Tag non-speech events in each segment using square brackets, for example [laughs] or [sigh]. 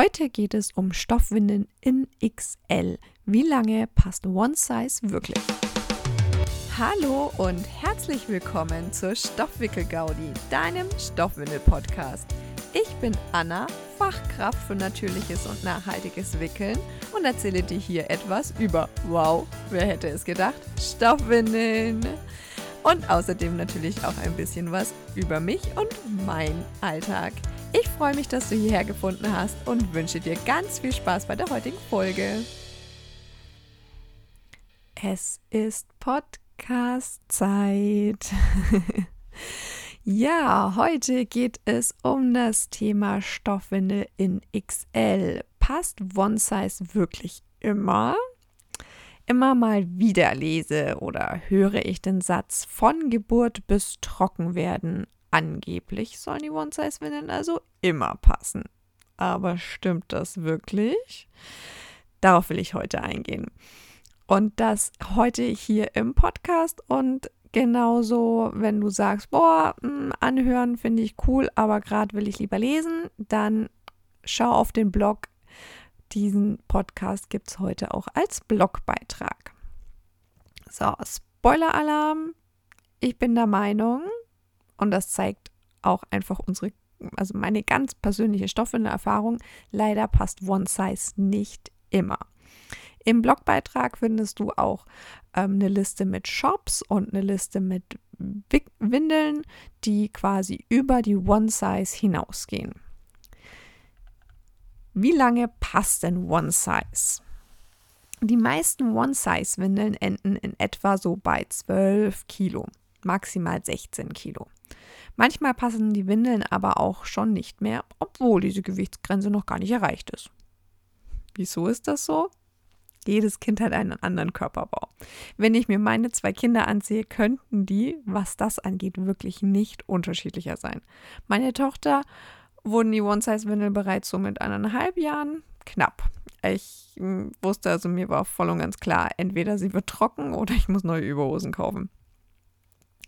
Heute geht es um Stoffwindeln in XL. Wie lange passt One Size wirklich? Hallo und herzlich willkommen zur Stoffwickel-Gaudi, deinem Stoffwindel-Podcast. Ich bin Anna, Fachkraft für natürliches und nachhaltiges Wickeln und erzähle dir hier etwas über, wow, wer hätte es gedacht, Stoffwindeln. Und außerdem natürlich auch ein bisschen was über mich und mein Alltag. Ich freue mich, dass du hierher gefunden hast und wünsche dir ganz viel Spaß bei der heutigen Folge. Es ist Podcast-Zeit. [laughs] ja, heute geht es um das Thema Stoffwindel in XL. Passt One Size wirklich immer? Immer mal wieder lese oder höre ich den Satz von Geburt bis trocken werden Angeblich sollen die One-Size-Windeln also immer passen. Aber stimmt das wirklich? Darauf will ich heute eingehen. Und das heute hier im Podcast und genauso, wenn du sagst, boah, hm, anhören finde ich cool, aber gerade will ich lieber lesen, dann schau auf den Blog. Diesen Podcast gibt es heute auch als Blogbeitrag. So, Spoiler-Alarm. Ich bin der Meinung, und das zeigt auch einfach unsere, also meine ganz persönliche Stoffwindelerfahrung. Leider passt One Size nicht immer. Im Blogbeitrag findest du auch ähm, eine Liste mit Shops und eine Liste mit Windeln, die quasi über die One Size hinausgehen. Wie lange passt denn One Size? Die meisten One-Size-Windeln enden in etwa so bei 12 Kilo, maximal 16 Kilo. Manchmal passen die Windeln aber auch schon nicht mehr, obwohl diese Gewichtsgrenze noch gar nicht erreicht ist. Wieso ist das so? Jedes Kind hat einen anderen Körperbau. Wenn ich mir meine zwei Kinder ansehe, könnten die, was das angeht, wirklich nicht unterschiedlicher sein. Meine Tochter wurden die One-Size-Windeln bereits so mit eineinhalb Jahren knapp. Ich hm, wusste also, mir war voll und ganz klar, entweder sie wird trocken oder ich muss neue Überhosen kaufen.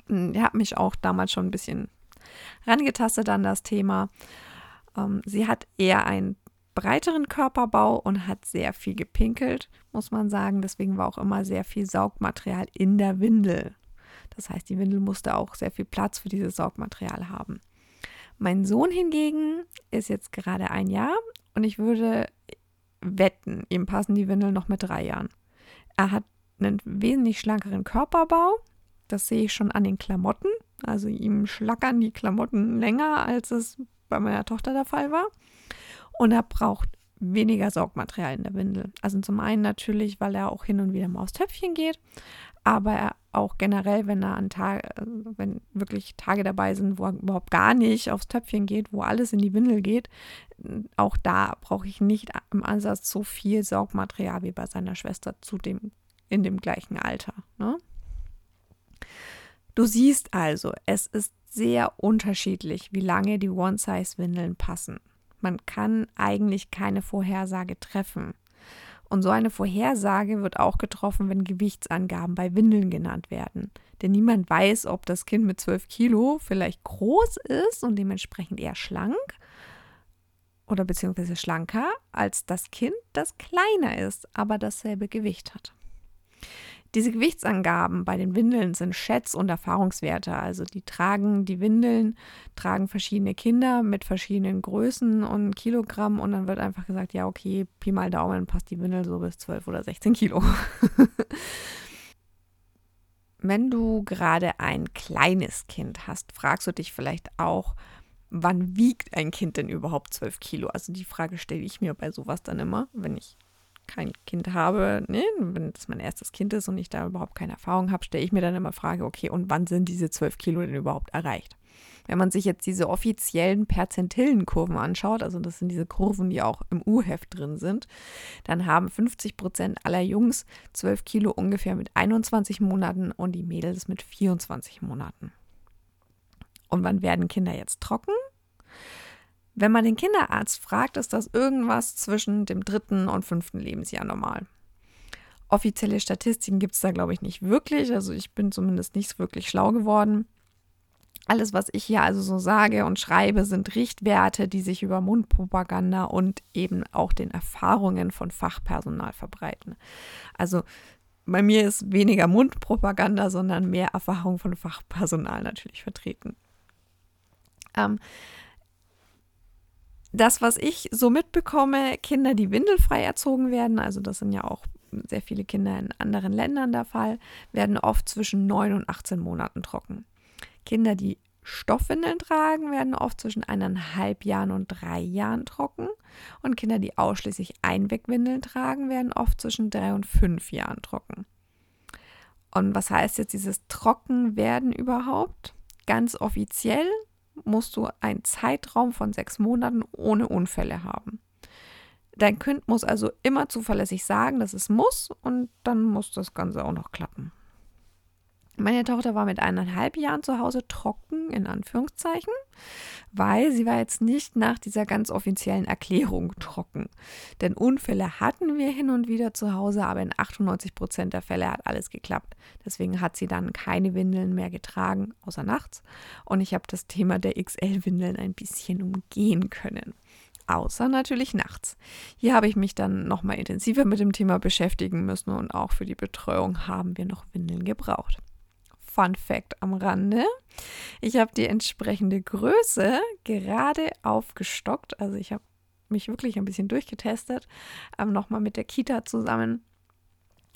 Hm, ich habe mich auch damals schon ein bisschen rangetastet an das Thema. Ähm, sie hat eher einen breiteren Körperbau und hat sehr viel gepinkelt, muss man sagen. Deswegen war auch immer sehr viel Saugmaterial in der Windel. Das heißt, die Windel musste auch sehr viel Platz für dieses Saugmaterial haben. Mein Sohn hingegen ist jetzt gerade ein Jahr und ich würde wetten, ihm passen die Windeln noch mit drei Jahren. Er hat einen wesentlich schlankeren Körperbau. Das sehe ich schon an den Klamotten. Also ihm schlackern die Klamotten länger, als es bei meiner Tochter der Fall war. Und er braucht weniger Saugmaterial in der Windel. Also zum einen natürlich, weil er auch hin und wieder mal aufs Töpfchen geht, aber auch generell, wenn er an Tage, wenn wirklich Tage dabei sind, wo er überhaupt gar nicht aufs Töpfchen geht, wo alles in die Windel geht, auch da brauche ich nicht im Ansatz so viel Saugmaterial wie bei seiner Schwester zu dem in dem gleichen Alter. Ne? Du siehst also, es ist sehr unterschiedlich, wie lange die One-Size-Windeln passen. Man kann eigentlich keine Vorhersage treffen. Und so eine Vorhersage wird auch getroffen, wenn Gewichtsangaben bei Windeln genannt werden. Denn niemand weiß, ob das Kind mit 12 Kilo vielleicht groß ist und dementsprechend eher schlank oder beziehungsweise schlanker als das Kind, das kleiner ist, aber dasselbe Gewicht hat. Diese Gewichtsangaben bei den Windeln sind Schätz- und Erfahrungswerte. Also die tragen, die Windeln tragen verschiedene Kinder mit verschiedenen Größen und Kilogramm und dann wird einfach gesagt, ja, okay, Pi mal Daumen passt die Windel so bis 12 oder 16 Kilo. [laughs] Wenn du gerade ein kleines Kind hast, fragst du dich vielleicht auch, wann wiegt ein Kind denn überhaupt 12 Kilo? Also die Frage stelle ich mir bei sowas dann immer, wenn ich kein Kind habe, ne, wenn das mein erstes Kind ist und ich da überhaupt keine Erfahrung habe, stelle ich mir dann immer Frage, okay, und wann sind diese 12 Kilo denn überhaupt erreicht? Wenn man sich jetzt diese offiziellen Perzentillenkurven anschaut, also das sind diese Kurven, die auch im U-Heft drin sind, dann haben 50 Prozent aller Jungs 12 Kilo ungefähr mit 21 Monaten und die Mädels mit 24 Monaten. Und wann werden Kinder jetzt trocken? Wenn man den Kinderarzt fragt, ist das irgendwas zwischen dem dritten und fünften Lebensjahr normal. Offizielle Statistiken gibt es da, glaube ich, nicht wirklich. Also ich bin zumindest nicht wirklich schlau geworden. Alles, was ich hier also so sage und schreibe, sind Richtwerte, die sich über Mundpropaganda und eben auch den Erfahrungen von Fachpersonal verbreiten. Also bei mir ist weniger Mundpropaganda, sondern mehr Erfahrung von Fachpersonal natürlich vertreten. Ähm, das, was ich so mitbekomme, Kinder, die windelfrei erzogen werden, also das sind ja auch sehr viele Kinder in anderen Ländern der Fall, werden oft zwischen 9 und 18 Monaten trocken. Kinder, die Stoffwindeln tragen, werden oft zwischen eineinhalb Jahren und drei Jahren trocken. Und Kinder, die ausschließlich Einwegwindeln tragen, werden oft zwischen drei und fünf Jahren trocken. Und was heißt jetzt dieses Trockenwerden überhaupt? Ganz offiziell musst du einen Zeitraum von sechs Monaten ohne Unfälle haben. Dein Kind muss also immer zuverlässig sagen, dass es muss und dann muss das Ganze auch noch klappen. Meine Tochter war mit eineinhalb Jahren zu Hause trocken, in Anführungszeichen, weil sie war jetzt nicht nach dieser ganz offiziellen Erklärung trocken. Denn Unfälle hatten wir hin und wieder zu Hause, aber in 98 Prozent der Fälle hat alles geklappt. Deswegen hat sie dann keine Windeln mehr getragen, außer nachts. Und ich habe das Thema der XL-Windeln ein bisschen umgehen können außer natürlich nachts. Hier habe ich mich dann nochmal intensiver mit dem Thema beschäftigen müssen und auch für die Betreuung haben wir noch Windeln gebraucht. Fun Fact am Rande. Ich habe die entsprechende Größe gerade aufgestockt. Also ich habe mich wirklich ein bisschen durchgetestet, ähm, nochmal mit der Kita zusammen,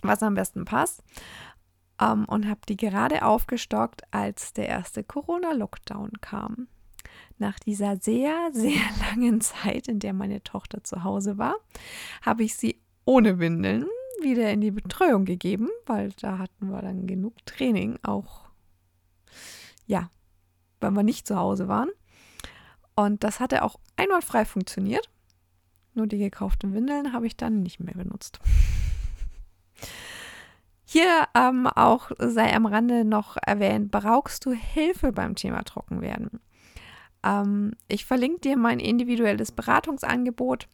was am besten passt. Ähm, und habe die gerade aufgestockt, als der erste Corona-Lockdown kam. Nach dieser sehr, sehr [laughs] langen Zeit, in der meine Tochter zu Hause war, habe ich sie ohne Windeln wieder in die Betreuung gegeben, weil da hatten wir dann genug Training, auch ja, weil wir nicht zu Hause waren. Und das hatte auch einwandfrei funktioniert. Nur die gekauften Windeln habe ich dann nicht mehr benutzt. Hier ähm, auch sei am Rande noch erwähnt, brauchst du Hilfe beim Thema Trockenwerden? Ähm, ich verlinke dir mein individuelles Beratungsangebot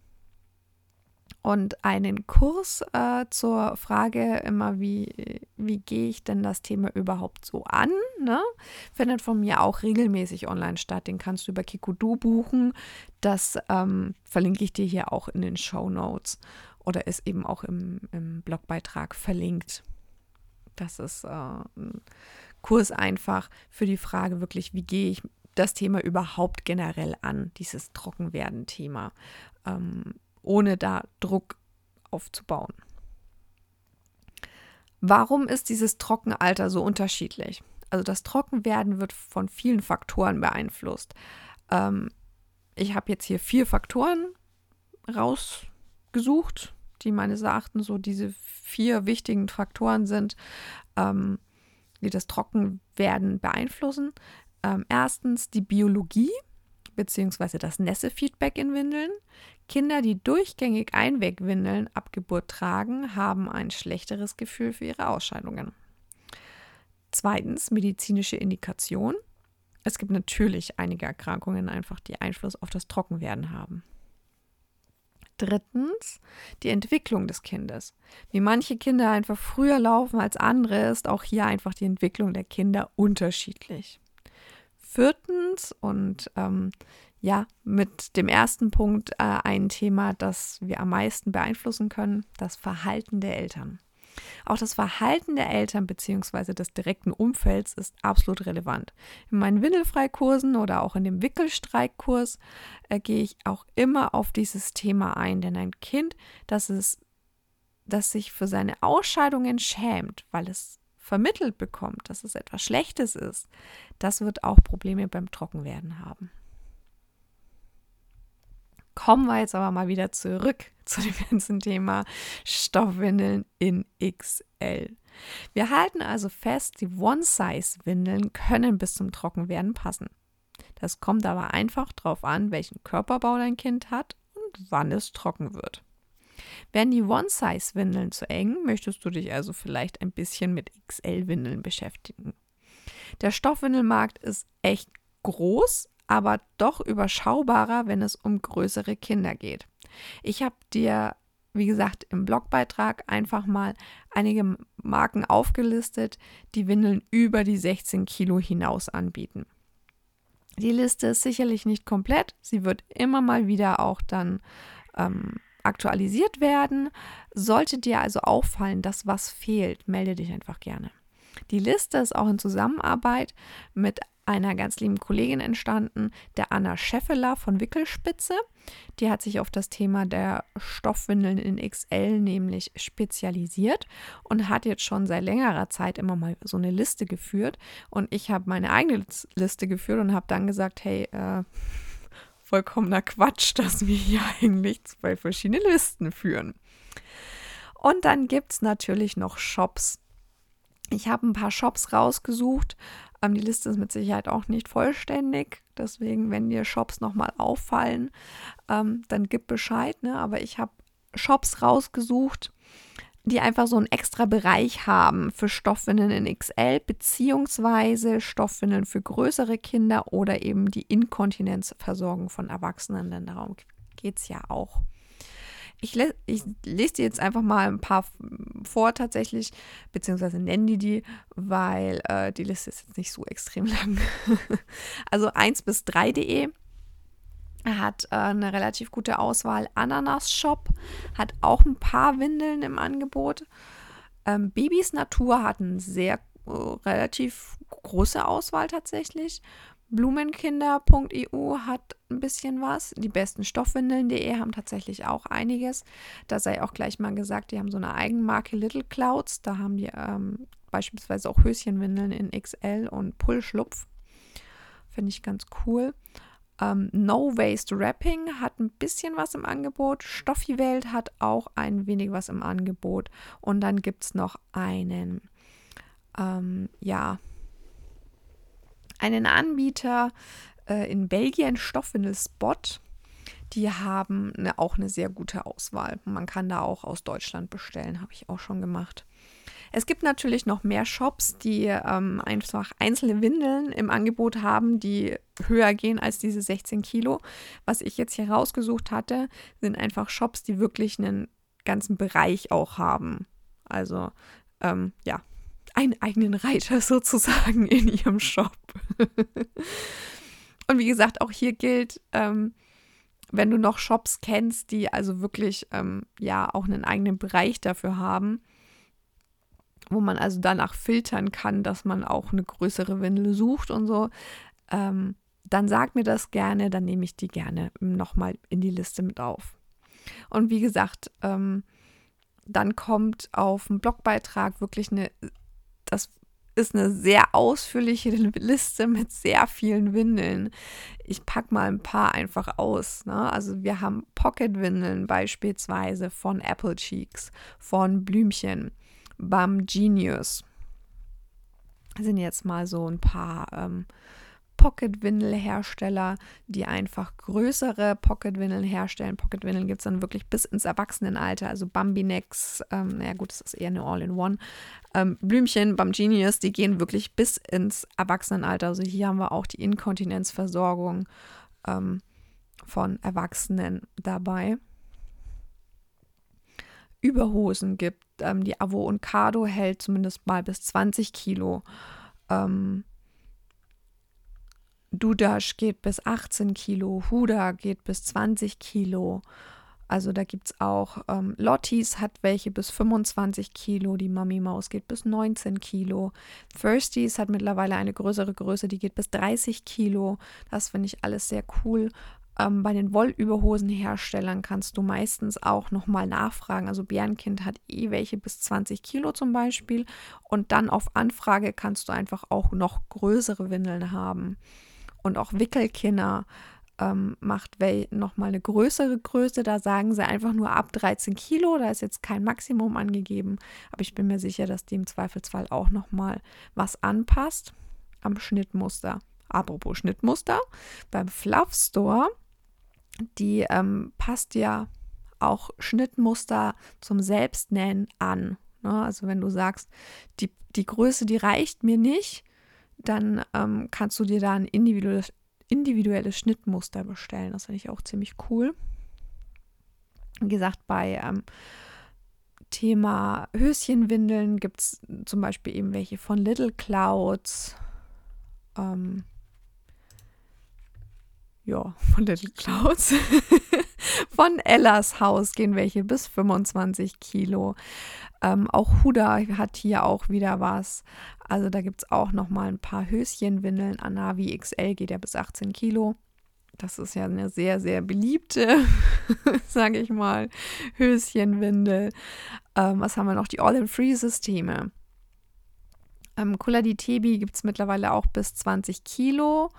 und einen Kurs äh, zur Frage immer, wie, wie gehe ich denn das Thema überhaupt so an? Ne? Findet von mir auch regelmäßig online statt. Den kannst du über Kikudu buchen. Das ähm, verlinke ich dir hier auch in den Show Notes oder ist eben auch im, im Blogbeitrag verlinkt. Das ist äh, ein Kurs einfach für die Frage wirklich, wie gehe ich das Thema überhaupt generell an, dieses Trockenwerden-Thema. Ähm, ohne da Druck aufzubauen. Warum ist dieses Trockenalter so unterschiedlich? Also das Trockenwerden wird von vielen Faktoren beeinflusst. Ähm, ich habe jetzt hier vier Faktoren rausgesucht, die meines Erachtens so diese vier wichtigen Faktoren sind, ähm, die das Trockenwerden beeinflussen. Ähm, erstens die Biologie bzw. das Nässe-Feedback in Windeln. Kinder, die durchgängig Einwegwindeln ab Geburt tragen, haben ein schlechteres Gefühl für ihre Ausscheidungen. Zweitens medizinische Indikation. Es gibt natürlich einige Erkrankungen einfach, die Einfluss auf das Trockenwerden haben. Drittens, die Entwicklung des Kindes. Wie manche Kinder einfach früher laufen als andere, ist auch hier einfach die Entwicklung der Kinder unterschiedlich. Viertens, und ähm, ja, mit dem ersten Punkt äh, ein Thema, das wir am meisten beeinflussen können, das Verhalten der Eltern. Auch das Verhalten der Eltern bzw. des direkten Umfelds ist absolut relevant. In meinen Windelfreikursen oder auch in dem Wickelstreikkurs äh, gehe ich auch immer auf dieses Thema ein, denn ein Kind, das, es, das sich für seine Ausscheidungen schämt, weil es vermittelt bekommt, dass es etwas Schlechtes ist, das wird auch Probleme beim Trockenwerden haben. Kommen wir jetzt aber mal wieder zurück [laughs] zu dem ganzen Thema Stoffwindeln in XL. Wir halten also fest, die One-Size-Windeln können bis zum Trockenwerden passen. Das kommt aber einfach darauf an, welchen Körperbau dein Kind hat und wann es trocken wird. Werden die One-Size-Windeln zu eng, möchtest du dich also vielleicht ein bisschen mit XL-Windeln beschäftigen. Der Stoffwindelmarkt ist echt groß, aber doch überschaubarer, wenn es um größere Kinder geht. Ich habe dir, wie gesagt, im Blogbeitrag einfach mal einige Marken aufgelistet, die Windeln über die 16 Kilo hinaus anbieten. Die Liste ist sicherlich nicht komplett. Sie wird immer mal wieder auch dann ähm, aktualisiert werden. Sollte dir also auffallen, dass was fehlt, melde dich einfach gerne. Die Liste ist auch in Zusammenarbeit mit einer ganz lieben Kollegin entstanden, der Anna Scheffeler von Wickelspitze. Die hat sich auf das Thema der Stoffwindeln in XL nämlich spezialisiert und hat jetzt schon seit längerer Zeit immer mal so eine Liste geführt. Und ich habe meine eigene Liste geführt und habe dann gesagt, hey, äh, vollkommener Quatsch, dass wir hier [laughs] eigentlich zwei verschiedene Listen führen. Und dann gibt es natürlich noch Shops. Ich habe ein paar Shops rausgesucht, ähm, die Liste ist mit Sicherheit auch nicht vollständig. Deswegen, wenn dir Shops nochmal auffallen, ähm, dann gib Bescheid. Ne? Aber ich habe Shops rausgesucht, die einfach so einen extra Bereich haben für Stoffwindeln in XL, beziehungsweise Stoffwindeln für größere Kinder oder eben die Inkontinenzversorgung von Erwachsenen, denn darum geht es ja auch. Ich, le ich lese dir jetzt einfach mal ein paar vor tatsächlich, beziehungsweise nenne die die, weil äh, die Liste ist jetzt nicht so extrem [laughs] lang. also 1 bis 3.de hat äh, eine relativ gute Auswahl. Ananas Shop hat auch ein paar Windeln im Angebot. Ähm, Babys Natur hat eine sehr äh, relativ große Auswahl tatsächlich. Blumenkinder.eu hat ein bisschen was. Die besten Stoffwindeln.de haben tatsächlich auch einiges. Da sei auch gleich mal gesagt, die haben so eine Eigenmarke Little Clouds. Da haben die ähm, beispielsweise auch Höschenwindeln in XL und Pullschlupf. Finde ich ganz cool. Ähm, no Waste Wrapping hat ein bisschen was im Angebot. Stoffi Welt hat auch ein wenig was im Angebot. Und dann gibt es noch einen, ähm, ja, einen Anbieter äh, in Belgien, Stoffwindel Spot. Die haben eine, auch eine sehr gute Auswahl. Man kann da auch aus Deutschland bestellen, habe ich auch schon gemacht. Es gibt natürlich noch mehr Shops, die ähm, einfach einzelne Windeln im Angebot haben, die höher gehen als diese 16 Kilo. Was ich jetzt hier rausgesucht hatte, sind einfach Shops, die wirklich einen ganzen Bereich auch haben. Also ähm, ja, einen eigenen Reiter sozusagen in ihrem Shop. Und wie gesagt, auch hier gilt, ähm, wenn du noch Shops kennst, die also wirklich ähm, ja auch einen eigenen Bereich dafür haben, wo man also danach filtern kann, dass man auch eine größere Windel sucht und so, ähm, dann sag mir das gerne, dann nehme ich die gerne nochmal in die Liste mit auf. Und wie gesagt, ähm, dann kommt auf dem Blogbeitrag wirklich eine das ist eine sehr ausführliche [laughs] Liste mit sehr vielen Windeln. Ich packe mal ein paar einfach aus. Ne? Also wir haben Pocket-Windeln beispielsweise von Apple Cheeks, von Blümchen, Bum Genius. Das sind jetzt mal so ein paar ähm, Pocket-Windel-Hersteller, die einfach größere Pocket-Windeln herstellen. Pocket-Windeln gibt es dann wirklich bis ins Erwachsenenalter, also Bambinex, ähm, naja gut, das ist eher eine All-in-One. Ähm, Blümchen, Bamgenius, die gehen wirklich bis ins Erwachsenenalter. Also hier haben wir auch die Inkontinenzversorgung ähm, von Erwachsenen dabei. Überhosen gibt. Ähm, die Avo und Cardo hält zumindest mal bis 20 Kilo. Ähm, Dudash geht bis 18 Kilo, Huda geht bis 20 Kilo. Also da gibt es auch, ähm, Lottis hat welche bis 25 Kilo, die Mami Maus geht bis 19 Kilo. Thirsties hat mittlerweile eine größere Größe, die geht bis 30 Kilo. Das finde ich alles sehr cool. Ähm, bei den Wollüberhosenherstellern kannst du meistens auch nochmal nachfragen. Also Bärenkind hat eh welche bis 20 Kilo zum Beispiel. Und dann auf Anfrage kannst du einfach auch noch größere Windeln haben und auch Wickelkinder ähm, macht nochmal eine größere Größe. Da sagen sie einfach nur ab 13 Kilo. Da ist jetzt kein Maximum angegeben. Aber ich bin mir sicher, dass die im Zweifelsfall auch nochmal was anpasst am Schnittmuster. Apropos Schnittmuster, beim Fluff Store, die ähm, passt ja auch Schnittmuster zum Selbstnähen an. Ne? Also wenn du sagst, die, die Größe, die reicht mir nicht, dann ähm, kannst du dir da ein individuelles, individuelles Schnittmuster bestellen. Das finde ich auch ziemlich cool. Wie gesagt, bei ähm, Thema Höschenwindeln gibt es zum Beispiel eben welche von Little Clouds. Ähm, ja, von Little Clouds. [laughs] von Ellas Haus gehen welche bis 25 Kilo. Ähm, auch Huda hat hier auch wieder was. Also da gibt es auch noch mal ein paar Höschenwindeln. Anavi XL geht ja bis 18 Kilo. Das ist ja eine sehr, sehr beliebte, [laughs] sage ich mal, Höschenwindel. Ähm, was haben wir noch? Die All-in-Free-Systeme. Ähm, Kula di Tebi gibt es mittlerweile auch bis 20 Kilo.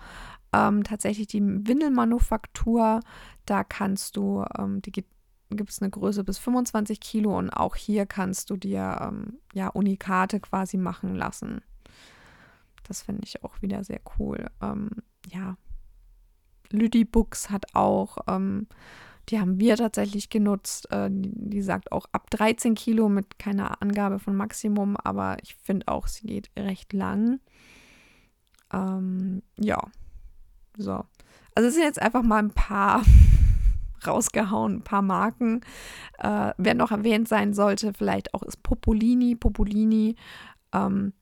Ähm, tatsächlich die Windelmanufaktur, da kannst du, ähm, die gibt es eine Größe bis 25 Kilo und auch hier kannst du dir ähm, ja Unikate quasi machen lassen. Das finde ich auch wieder sehr cool. Ähm, ja, Lüdibooks hat auch, ähm, die haben wir tatsächlich genutzt. Äh, die, die, sagt auch ab 13 Kilo mit keiner Angabe von Maximum, aber ich finde auch, sie geht recht lang. Ähm, ja, so. Also es sind jetzt einfach mal ein paar rausgehauen, ein paar Marken. Äh, wer noch erwähnt sein sollte, vielleicht auch ist Popolini. Popolini ähm,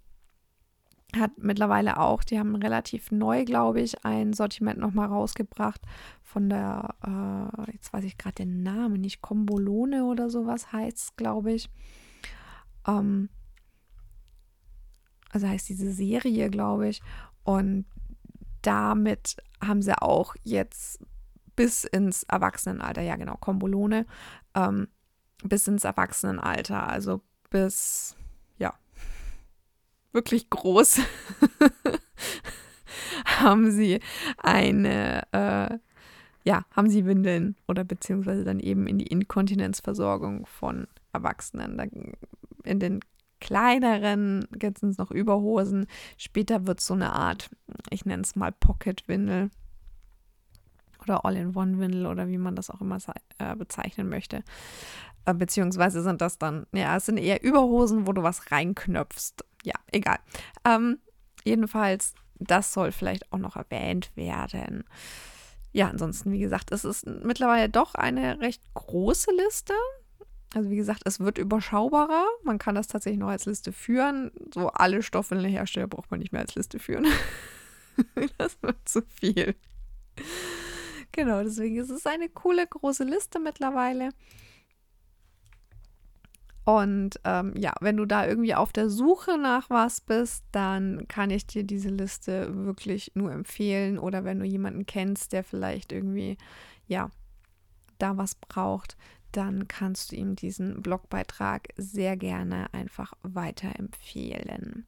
hat mittlerweile auch, die haben relativ neu, glaube ich, ein Sortiment nochmal rausgebracht von der, äh, jetzt weiß ich gerade den Namen, nicht Combolone oder sowas heißt es, glaube ich. Ähm, also heißt diese Serie, glaube ich. Und damit haben sie auch jetzt bis ins Erwachsenenalter, ja genau, Kombolone, ähm, bis ins Erwachsenenalter, also bis, ja, wirklich groß, [laughs] haben sie eine, äh, ja, haben sie Windeln oder beziehungsweise dann eben in die Inkontinenzversorgung von Erwachsenen. Da, in den kleineren gibt es noch Überhosen. Später wird so eine Art, ich nenne es mal Pocket-Windel oder All-in-One-Windel oder wie man das auch immer äh, bezeichnen möchte. Äh, beziehungsweise sind das dann, ja, es sind eher Überhosen, wo du was reinknöpfst. Ja, egal. Ähm, jedenfalls, das soll vielleicht auch noch erwähnt werden. Ja, ansonsten, wie gesagt, es ist mittlerweile doch eine recht große Liste. Also wie gesagt, es wird überschaubarer. Man kann das tatsächlich noch als Liste führen. So alle Stoffwindelhersteller braucht man nicht mehr als Liste führen. [laughs] das wird zu viel. Genau, deswegen ist es eine coole große Liste mittlerweile. Und ähm, ja, wenn du da irgendwie auf der Suche nach was bist, dann kann ich dir diese Liste wirklich nur empfehlen. Oder wenn du jemanden kennst, der vielleicht irgendwie, ja, da was braucht, dann kannst du ihm diesen Blogbeitrag sehr gerne einfach weiterempfehlen.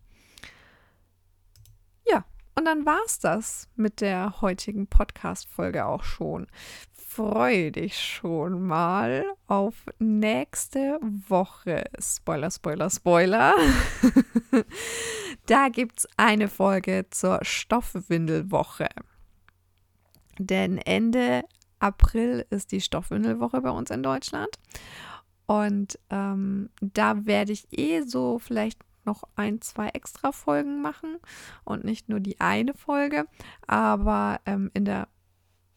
Und dann war es das mit der heutigen Podcast-Folge auch schon. Freue dich schon mal auf nächste Woche. Spoiler, Spoiler, Spoiler. [laughs] da gibt es eine Folge zur Stoffwindelwoche. Denn Ende April ist die Stoffwindelwoche bei uns in Deutschland. Und ähm, da werde ich eh so vielleicht noch ein, zwei extra Folgen machen und nicht nur die eine Folge. Aber ähm, in der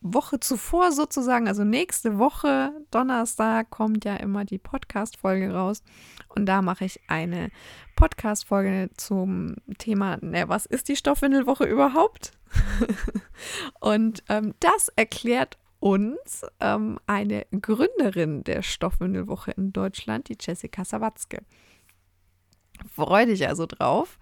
Woche zuvor sozusagen, also nächste Woche, Donnerstag, kommt ja immer die Podcast-Folge raus. Und da mache ich eine Podcast-Folge zum Thema, ne, was ist die Stoffwindelwoche überhaupt? [laughs] und ähm, das erklärt uns ähm, eine Gründerin der Stoffwindelwoche in Deutschland, die Jessica Sawatzke. Freue dich also drauf.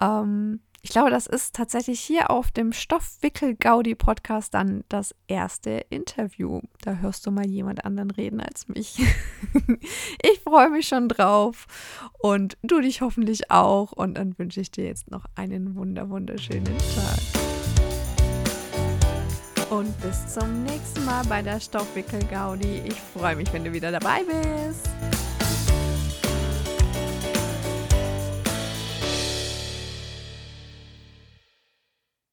Ähm, ich glaube, das ist tatsächlich hier auf dem Stoffwickel-Gaudi-Podcast dann das erste Interview. Da hörst du mal jemand anderen reden als mich. [laughs] ich freue mich schon drauf und du dich hoffentlich auch. Und dann wünsche ich dir jetzt noch einen wunder wunderschönen Tag und bis zum nächsten Mal bei der Stoffwickel Gaudi. Ich freue mich, wenn du wieder dabei bist.